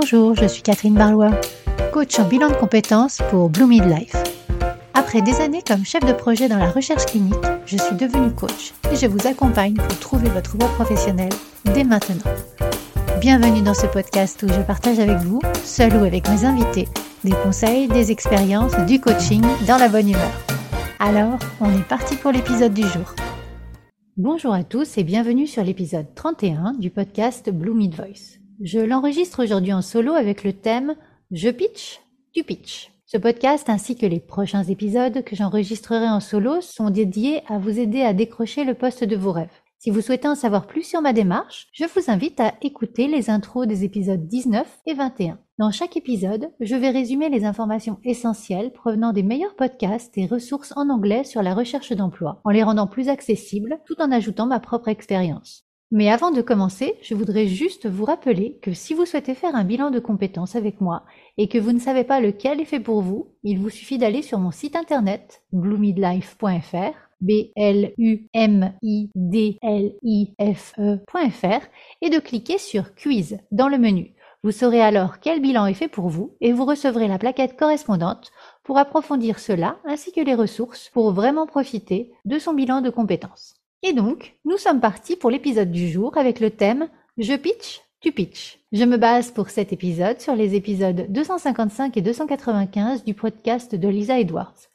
Bonjour, je suis Catherine Barlois, coach en bilan de compétences pour Blue Midlife. Après des années comme chef de projet dans la recherche clinique, je suis devenue coach et je vous accompagne pour trouver votre voie professionnelle dès maintenant. Bienvenue dans ce podcast où je partage avec vous, seul ou avec mes invités, des conseils, des expériences, du coaching dans la bonne humeur. Alors, on est parti pour l'épisode du jour. Bonjour à tous et bienvenue sur l'épisode 31 du podcast Blue Mid Voice. Je l'enregistre aujourd'hui en solo avec le thème Je pitch, tu pitch. Ce podcast ainsi que les prochains épisodes que j'enregistrerai en solo sont dédiés à vous aider à décrocher le poste de vos rêves. Si vous souhaitez en savoir plus sur ma démarche, je vous invite à écouter les intros des épisodes 19 et 21. Dans chaque épisode, je vais résumer les informations essentielles provenant des meilleurs podcasts et ressources en anglais sur la recherche d'emploi, en les rendant plus accessibles tout en ajoutant ma propre expérience. Mais avant de commencer, je voudrais juste vous rappeler que si vous souhaitez faire un bilan de compétences avec moi et que vous ne savez pas lequel est fait pour vous, il vous suffit d'aller sur mon site internet bluemidlife.fr b l u m i d l i f e.fr et de cliquer sur quiz dans le menu. Vous saurez alors quel bilan est fait pour vous et vous recevrez la plaquette correspondante pour approfondir cela ainsi que les ressources pour vraiment profiter de son bilan de compétences. Et donc, nous sommes partis pour l'épisode du jour avec le thème Je pitch, tu pitch. Je me base pour cet épisode sur les épisodes 255 et 295 du podcast de Lisa Edwards.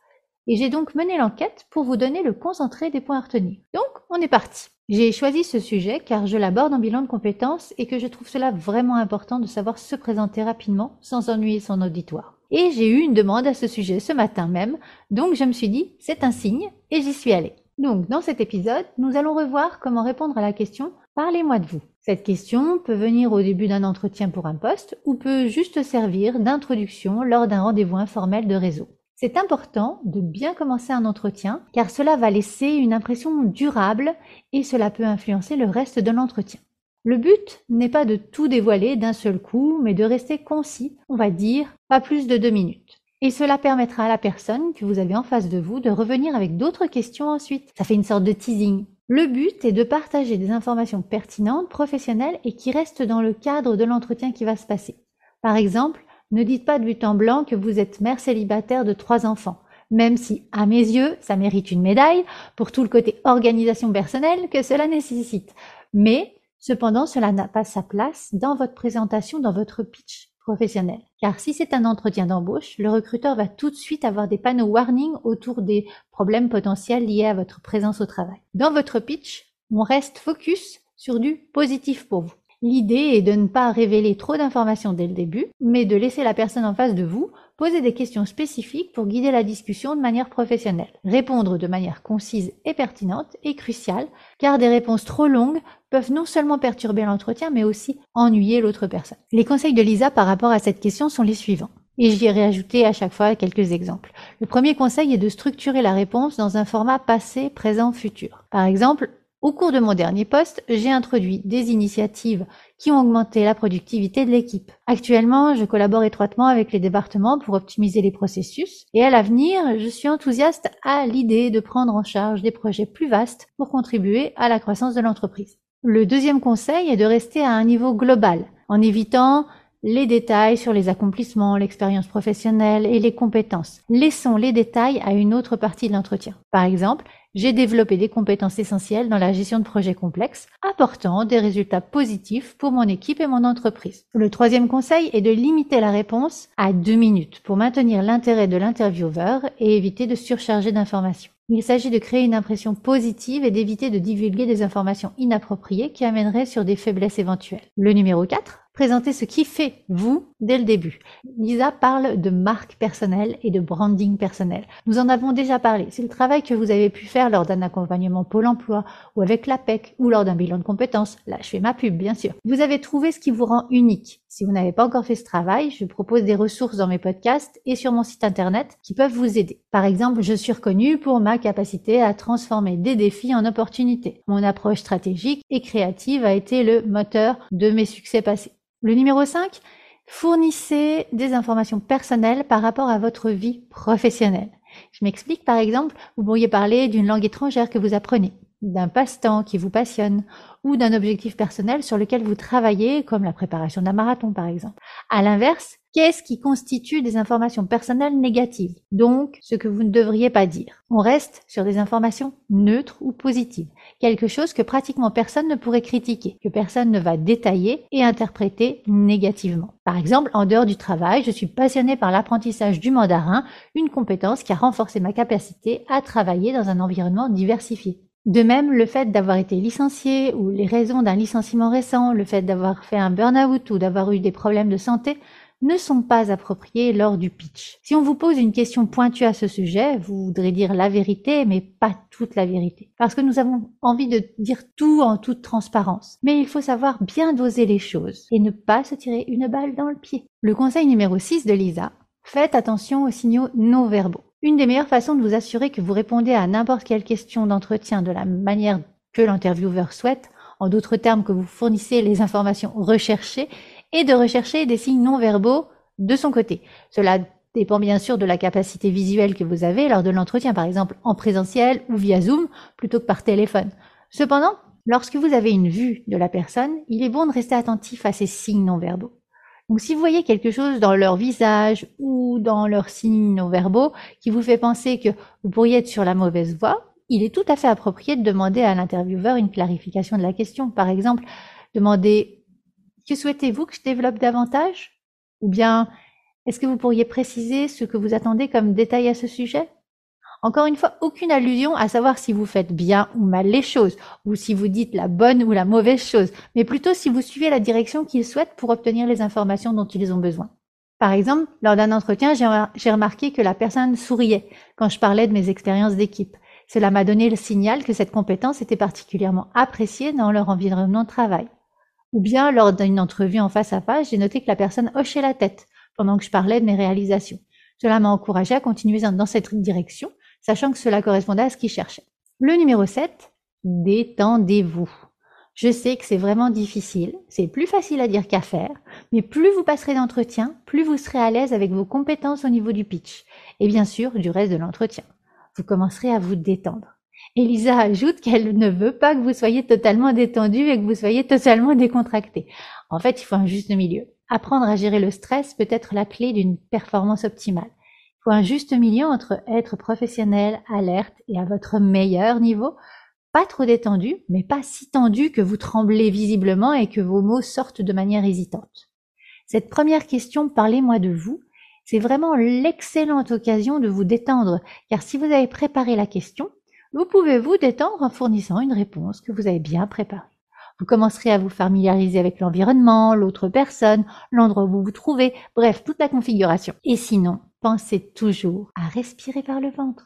Et j'ai donc mené l'enquête pour vous donner le concentré des points à retenir. Donc, on est parti. J'ai choisi ce sujet car je l'aborde en bilan de compétences et que je trouve cela vraiment important de savoir se présenter rapidement sans ennuyer son auditoire. Et j'ai eu une demande à ce sujet ce matin même, donc je me suis dit, c'est un signe, et j'y suis allée. Donc, dans cet épisode, nous allons revoir comment répondre à la question Parlez-moi de vous. Cette question peut venir au début d'un entretien pour un poste ou peut juste servir d'introduction lors d'un rendez-vous informel de réseau. C'est important de bien commencer un entretien car cela va laisser une impression durable et cela peut influencer le reste de l'entretien. Le but n'est pas de tout dévoiler d'un seul coup, mais de rester concis, on va dire pas plus de deux minutes. Et cela permettra à la personne que vous avez en face de vous de revenir avec d'autres questions ensuite. Ça fait une sorte de teasing. Le but est de partager des informations pertinentes, professionnelles et qui restent dans le cadre de l'entretien qui va se passer. Par exemple, ne dites pas de but en blanc que vous êtes mère célibataire de trois enfants, même si, à mes yeux, ça mérite une médaille pour tout le côté organisation personnelle que cela nécessite. Mais, cependant, cela n'a pas sa place dans votre présentation, dans votre pitch professionnel. Car si c'est un entretien d'embauche, le recruteur va tout de suite avoir des panneaux warning autour des problèmes potentiels liés à votre présence au travail. Dans votre pitch, on reste focus sur du positif pour vous. L'idée est de ne pas révéler trop d'informations dès le début, mais de laisser la personne en face de vous poser des questions spécifiques pour guider la discussion de manière professionnelle. Répondre de manière concise et pertinente est crucial, car des réponses trop longues peuvent non seulement perturber l'entretien, mais aussi ennuyer l'autre personne. Les conseils de Lisa par rapport à cette question sont les suivants. Et j'y ai réajouté à chaque fois quelques exemples. Le premier conseil est de structurer la réponse dans un format passé, présent, futur. Par exemple, au cours de mon dernier poste, j'ai introduit des initiatives qui ont augmenté la productivité de l'équipe. Actuellement, je collabore étroitement avec les départements pour optimiser les processus et à l'avenir, je suis enthousiaste à l'idée de prendre en charge des projets plus vastes pour contribuer à la croissance de l'entreprise. Le deuxième conseil est de rester à un niveau global en évitant les détails sur les accomplissements, l'expérience professionnelle et les compétences. Laissons les détails à une autre partie de l'entretien. Par exemple, j'ai développé des compétences essentielles dans la gestion de projets complexes, apportant des résultats positifs pour mon équipe et mon entreprise. Le troisième conseil est de limiter la réponse à deux minutes pour maintenir l'intérêt de l'intervieweur et éviter de surcharger d'informations. Il s'agit de créer une impression positive et d'éviter de divulguer des informations inappropriées qui amèneraient sur des faiblesses éventuelles. Le numéro 4, présenter ce qui fait vous dès le début. Lisa parle de marque personnelle et de branding personnel. Nous en avons déjà parlé. C'est le travail que vous avez pu faire lors d'un accompagnement Pôle emploi ou avec l'APEC ou lors d'un bilan de compétences. Là, je fais ma pub, bien sûr. Vous avez trouvé ce qui vous rend unique. Si vous n'avez pas encore fait ce travail, je propose des ressources dans mes podcasts et sur mon site internet qui peuvent vous aider. Par exemple, je suis reconnue pour ma capacité à transformer des défis en opportunités. Mon approche stratégique et créative a été le moteur de mes succès passés. Le numéro 5, fournissez des informations personnelles par rapport à votre vie professionnelle. Je m'explique, par exemple, vous pourriez parler d'une langue étrangère que vous apprenez, d'un passe-temps qui vous passionne ou d'un objectif personnel sur lequel vous travaillez, comme la préparation d'un marathon par exemple. À l'inverse, qu'est-ce qui constitue des informations personnelles négatives? Donc, ce que vous ne devriez pas dire. On reste sur des informations neutres ou positives, quelque chose que pratiquement personne ne pourrait critiquer, que personne ne va détailler et interpréter négativement. Par exemple, en dehors du travail, je suis passionnée par l'apprentissage du mandarin, une compétence qui a renforcé ma capacité à travailler dans un environnement diversifié. De même, le fait d'avoir été licencié ou les raisons d'un licenciement récent, le fait d'avoir fait un burn-out ou d'avoir eu des problèmes de santé ne sont pas appropriés lors du pitch. Si on vous pose une question pointue à ce sujet, vous voudrez dire la vérité, mais pas toute la vérité. Parce que nous avons envie de dire tout en toute transparence. Mais il faut savoir bien doser les choses et ne pas se tirer une balle dans le pied. Le conseil numéro 6 de Lisa, faites attention aux signaux non verbaux. Une des meilleures façons de vous assurer que vous répondez à n'importe quelle question d'entretien de la manière que l'intervieweur souhaite, en d'autres termes que vous fournissez les informations recherchées, est de rechercher des signes non verbaux de son côté. Cela dépend bien sûr de la capacité visuelle que vous avez lors de l'entretien, par exemple en présentiel ou via Zoom, plutôt que par téléphone. Cependant, lorsque vous avez une vue de la personne, il est bon de rester attentif à ces signes non verbaux. Donc si vous voyez quelque chose dans leur visage ou dans leurs signes non verbaux qui vous fait penser que vous pourriez être sur la mauvaise voie, il est tout à fait approprié de demander à l'intervieweur une clarification de la question. Par exemple, demander que souhaitez-vous que je développe davantage? Ou bien est-ce que vous pourriez préciser ce que vous attendez comme détail à ce sujet? Encore une fois, aucune allusion à savoir si vous faites bien ou mal les choses, ou si vous dites la bonne ou la mauvaise chose, mais plutôt si vous suivez la direction qu'ils souhaitent pour obtenir les informations dont ils ont besoin. Par exemple, lors d'un entretien, j'ai remarqué que la personne souriait quand je parlais de mes expériences d'équipe. Cela m'a donné le signal que cette compétence était particulièrement appréciée dans leur environnement de travail. Ou bien, lors d'une entrevue en face à face, j'ai noté que la personne hochait la tête pendant que je parlais de mes réalisations. Cela m'a encouragé à continuer dans cette direction sachant que cela correspondait à ce qu'il cherchait. Le numéro 7, détendez-vous. Je sais que c'est vraiment difficile, c'est plus facile à dire qu'à faire, mais plus vous passerez d'entretien, plus vous serez à l'aise avec vos compétences au niveau du pitch, et bien sûr du reste de l'entretien. Vous commencerez à vous détendre. Elisa ajoute qu'elle ne veut pas que vous soyez totalement détendu et que vous soyez totalement décontracté. En fait, il faut un juste milieu. Apprendre à gérer le stress peut être la clé d'une performance optimale faut un juste milieu entre être professionnel, alerte et à votre meilleur niveau, pas trop détendu, mais pas si tendu que vous tremblez visiblement et que vos mots sortent de manière hésitante. Cette première question, parlez-moi de vous, c'est vraiment l'excellente occasion de vous détendre, car si vous avez préparé la question, vous pouvez vous détendre en fournissant une réponse que vous avez bien préparée? Vous commencerez à vous familiariser avec l'environnement, l'autre personne, l'endroit où vous vous trouvez, bref, toute la configuration. Et sinon, pensez toujours à respirer par le ventre.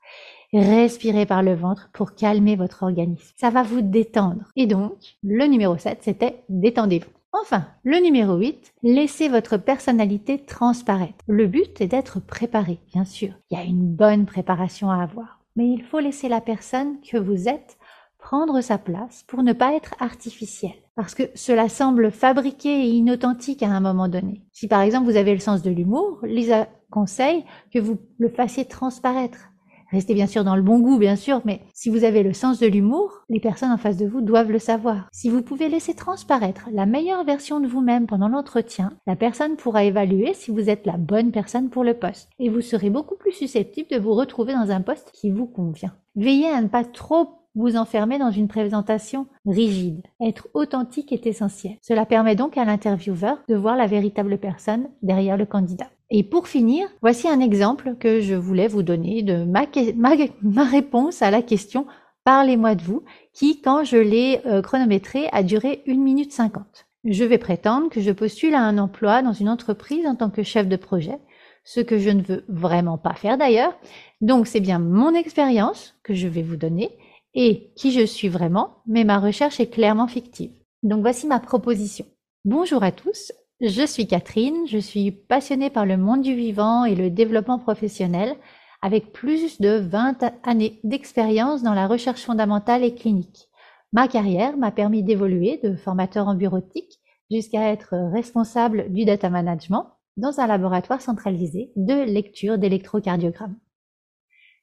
Respirez par le ventre pour calmer votre organisme. Ça va vous détendre. Et donc, le numéro 7, c'était détendez-vous. Enfin, le numéro 8, laissez votre personnalité transparaître. Le but est d'être préparé, bien sûr. Il y a une bonne préparation à avoir. Mais il faut laisser la personne que vous êtes prendre sa place pour ne pas être artificiel. Parce que cela semble fabriqué et inauthentique à un moment donné. Si par exemple vous avez le sens de l'humour, Lisa conseille que vous le fassiez transparaître. Restez bien sûr dans le bon goût, bien sûr, mais si vous avez le sens de l'humour, les personnes en face de vous doivent le savoir. Si vous pouvez laisser transparaître la meilleure version de vous-même pendant l'entretien, la personne pourra évaluer si vous êtes la bonne personne pour le poste. Et vous serez beaucoup plus susceptible de vous retrouver dans un poste qui vous convient. Veillez à ne pas trop vous enfermer dans une présentation rigide. Être authentique est essentiel. Cela permet donc à l'intervieweur de voir la véritable personne derrière le candidat. Et pour finir, voici un exemple que je voulais vous donner de ma, réponse à la question Parlez-moi de vous, qui, quand je l'ai euh, chronométré, a duré 1 minute 50. Je vais prétendre que je postule à un emploi dans une entreprise en tant que chef de projet, ce que je ne veux vraiment pas faire d'ailleurs. Donc c'est bien mon expérience que je vais vous donner et qui je suis vraiment, mais ma recherche est clairement fictive. Donc voici ma proposition. Bonjour à tous, je suis Catherine, je suis passionnée par le monde du vivant et le développement professionnel avec plus de 20 années d'expérience dans la recherche fondamentale et clinique. Ma carrière m'a permis d'évoluer de formateur en bureautique jusqu'à être responsable du data management dans un laboratoire centralisé de lecture d'électrocardiogramme.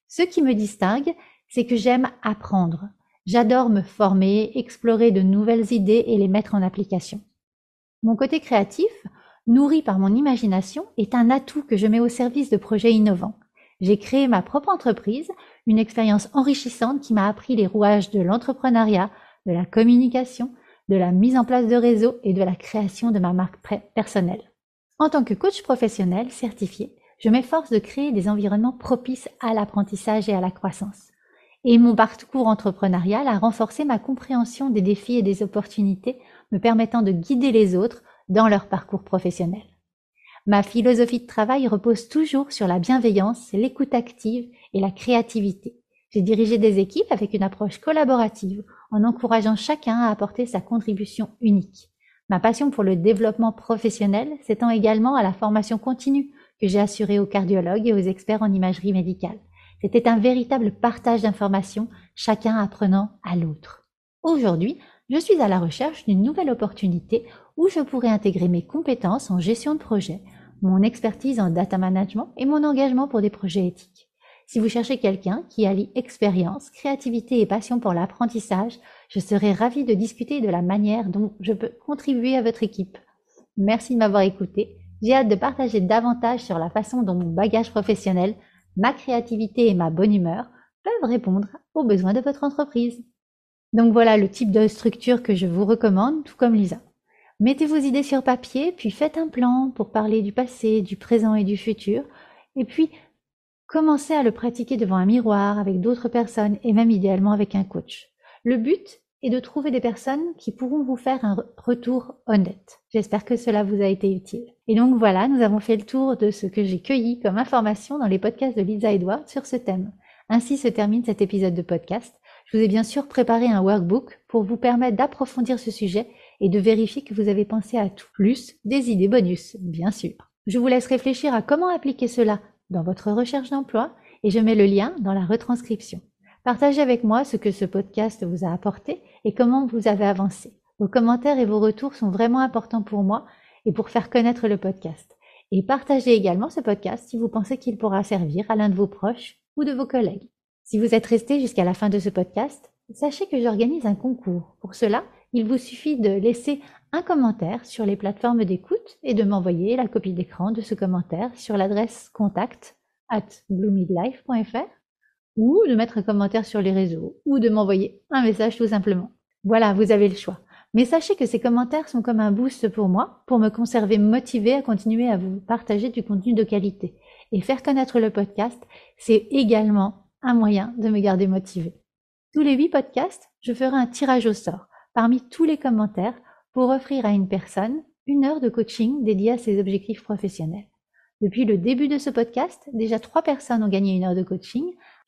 Ce qui me distingue, c'est que j'aime apprendre. J'adore me former, explorer de nouvelles idées et les mettre en application. Mon côté créatif, nourri par mon imagination, est un atout que je mets au service de projets innovants. J'ai créé ma propre entreprise, une expérience enrichissante qui m'a appris les rouages de l'entrepreneuriat, de la communication, de la mise en place de réseaux et de la création de ma marque personnelle. En tant que coach professionnel certifié, je m'efforce de créer des environnements propices à l'apprentissage et à la croissance. Et mon parcours entrepreneurial a renforcé ma compréhension des défis et des opportunités me permettant de guider les autres dans leur parcours professionnel. Ma philosophie de travail repose toujours sur la bienveillance, l'écoute active et la créativité. J'ai dirigé des équipes avec une approche collaborative en encourageant chacun à apporter sa contribution unique. Ma passion pour le développement professionnel s'étend également à la formation continue que j'ai assurée aux cardiologues et aux experts en imagerie médicale. C'était un véritable partage d'informations, chacun apprenant à l'autre. Aujourd'hui, je suis à la recherche d'une nouvelle opportunité où je pourrais intégrer mes compétences en gestion de projet, mon expertise en data management et mon engagement pour des projets éthiques. Si vous cherchez quelqu'un qui allie expérience, créativité et passion pour l'apprentissage, je serai ravie de discuter de la manière dont je peux contribuer à votre équipe. Merci de m'avoir écouté. J'ai hâte de partager davantage sur la façon dont mon bagage professionnel, ma créativité et ma bonne humeur peuvent répondre aux besoins de votre entreprise. Donc voilà le type de structure que je vous recommande, tout comme Lisa. Mettez vos idées sur papier, puis faites un plan pour parler du passé, du présent et du futur, et puis commencez à le pratiquer devant un miroir avec d'autres personnes et même idéalement avec un coach. Le but est de trouver des personnes qui pourront vous faire un retour honnête. J'espère que cela vous a été utile. Et donc voilà, nous avons fait le tour de ce que j'ai cueilli comme information dans les podcasts de Lisa Edwards sur ce thème. Ainsi se termine cet épisode de podcast. Je vous ai bien sûr préparé un workbook pour vous permettre d'approfondir ce sujet et de vérifier que vous avez pensé à tout, plus des idées bonus, bien sûr. Je vous laisse réfléchir à comment appliquer cela dans votre recherche d'emploi et je mets le lien dans la retranscription. Partagez avec moi ce que ce podcast vous a apporté et comment vous avez avancé. Vos commentaires et vos retours sont vraiment importants pour moi et pour faire connaître le podcast. Et partagez également ce podcast si vous pensez qu'il pourra servir à l'un de vos proches ou de vos collègues. Si vous êtes resté jusqu'à la fin de ce podcast, sachez que j'organise un concours. Pour cela, il vous suffit de laisser un commentaire sur les plateformes d'écoute et de m'envoyer la copie d'écran de ce commentaire sur l'adresse contact at bluemidlife.fr ou de mettre un commentaire sur les réseaux ou de m'envoyer un message tout simplement. Voilà, vous avez le choix. Mais sachez que ces commentaires sont comme un boost pour moi, pour me conserver motivé à continuer à vous partager du contenu de qualité. Et faire connaître le podcast, c'est également un moyen de me garder motivé. Tous les huit podcasts, je ferai un tirage au sort parmi tous les commentaires pour offrir à une personne une heure de coaching dédiée à ses objectifs professionnels. Depuis le début de ce podcast, déjà trois personnes ont gagné une heure de coaching,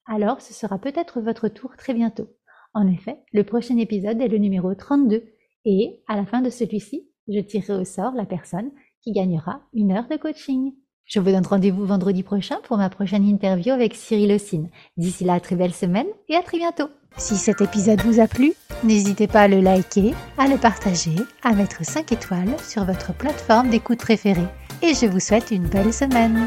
alors ce sera peut-être votre tour très bientôt. En effet, le prochain épisode est le numéro 32 et à la fin de celui-ci, je tirerai au sort la personne qui gagnera une heure de coaching. Je vous donne rendez-vous vendredi prochain pour ma prochaine interview avec Cyril Ossine. D'ici là, très belle semaine et à très bientôt. Si cet épisode vous a plu, n'hésitez pas à le liker, à le partager, à mettre 5 étoiles sur votre plateforme d'écoute préférée. Et je vous souhaite une belle semaine.